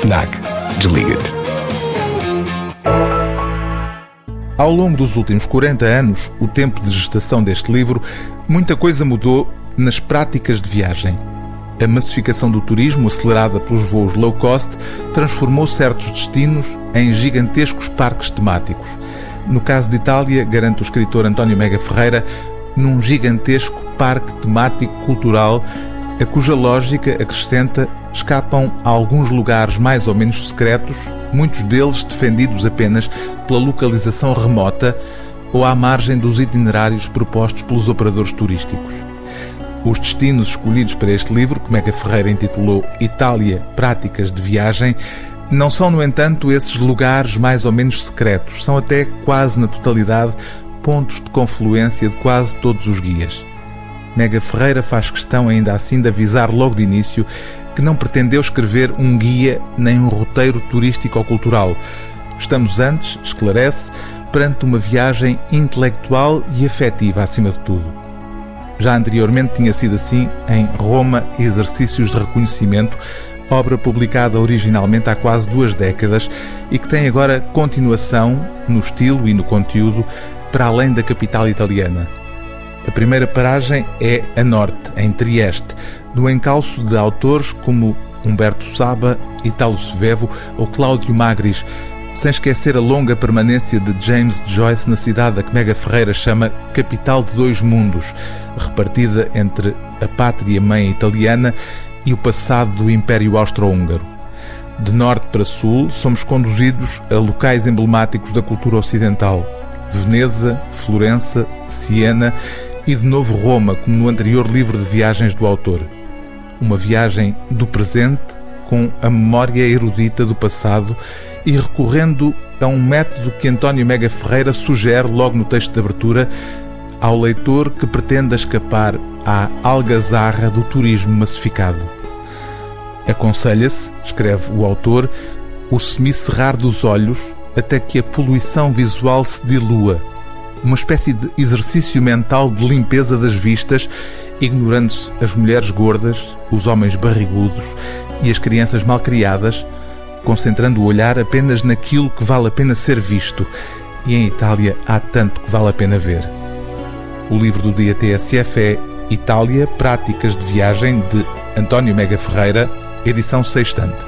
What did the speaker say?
FNAC. Desliga-te. Ao longo dos últimos 40 anos, o tempo de gestação deste livro, muita coisa mudou nas práticas de viagem. A massificação do turismo, acelerada pelos voos low cost, transformou certos destinos em gigantescos parques temáticos. No caso de Itália, garante o escritor António Mega Ferreira, num gigantesco parque temático cultural, a cuja lógica, acrescenta, escapam a alguns lugares mais ou menos secretos, muitos deles defendidos apenas pela localização remota ou à margem dos itinerários propostos pelos operadores turísticos. Os destinos escolhidos para este livro, que Mega Ferreira intitulou Itália Práticas de Viagem, não são, no entanto, esses lugares mais ou menos secretos, são até quase na totalidade pontos de confluência de quase todos os guias. Mega Ferreira faz questão ainda assim de avisar logo de início que não pretendeu escrever um guia nem um roteiro turístico-cultural. Estamos antes, esclarece, perante uma viagem intelectual e afetiva acima de tudo. Já anteriormente tinha sido assim em Roma Exercícios de Reconhecimento, obra publicada originalmente há quase duas décadas e que tem agora continuação no estilo e no conteúdo para além da capital italiana. A primeira paragem é a norte, em Trieste, no encalço de autores como Humberto Saba, Italo Svevo ou Cláudio Magris, sem esquecer a longa permanência de James Joyce na cidade a que Mega Ferreira chama Capital de Dois Mundos, repartida entre a pátria-mãe italiana e o passado do Império Austro-Húngaro. De norte para sul, somos conduzidos a locais emblemáticos da cultura ocidental. Veneza, Florença, Siena e de novo Roma, como no anterior livro de viagens do autor. Uma viagem do presente com a memória erudita do passado e recorrendo a um método que António Mega Ferreira sugere logo no texto de abertura ao leitor que pretenda escapar à algazarra do turismo massificado. Aconselha-se, escreve o autor, o semicerrar dos olhos até que a poluição visual se dilua, uma espécie de exercício mental de limpeza das vistas, ignorando-se as mulheres gordas, os homens barrigudos e as crianças malcriadas, concentrando o olhar apenas naquilo que vale a pena ser visto. E em Itália há tanto que vale a pena ver. O livro do dia TSF é Itália Práticas de Viagem de António Mega Ferreira, edição sextante.